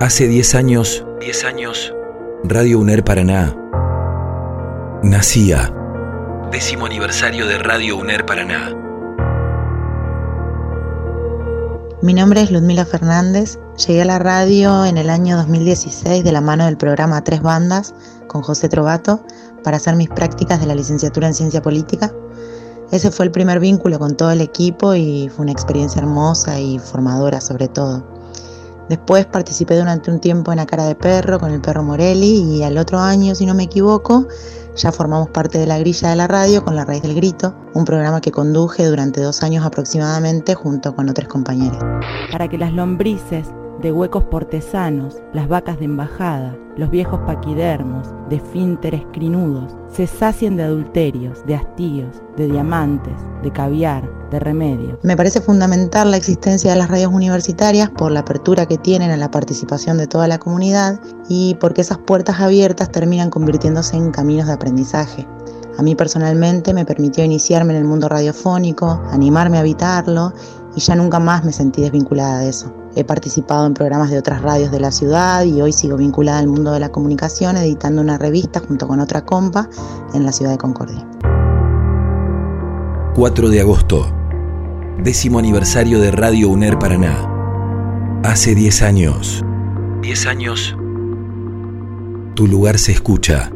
Hace 10 años, 10 años, Radio UNER Paraná nacía. Décimo aniversario de Radio UNER Paraná. Mi nombre es Ludmila Fernández. Llegué a la radio en el año 2016 de la mano del programa Tres Bandas con José Trovato para hacer mis prácticas de la licenciatura en Ciencia Política. Ese fue el primer vínculo con todo el equipo y fue una experiencia hermosa y formadora sobre todo. Después participé durante un tiempo en A Cara de Perro con el perro Morelli y al otro año, si no me equivoco, ya formamos parte de la grilla de la radio con La Raíz del Grito, un programa que conduje durante dos años aproximadamente junto con otros compañeros. Para que las lombrices de huecos portesanos, las vacas de embajada, los viejos paquidermos, de fínteres crinudos, se sacien de adulterios, de hastíos, de diamantes, de caviar, de remedio. Me parece fundamental la existencia de las radios universitarias por la apertura que tienen a la participación de toda la comunidad y porque esas puertas abiertas terminan convirtiéndose en caminos de aprendizaje. A mí personalmente me permitió iniciarme en el mundo radiofónico, animarme a habitarlo y ya nunca más me sentí desvinculada de eso. He participado en programas de otras radios de la ciudad y hoy sigo vinculada al mundo de la comunicación editando una revista junto con otra compa en la ciudad de Concordia. 4 de agosto, décimo aniversario de Radio UNER Paraná. Hace 10 años. 10 años. Tu lugar se escucha.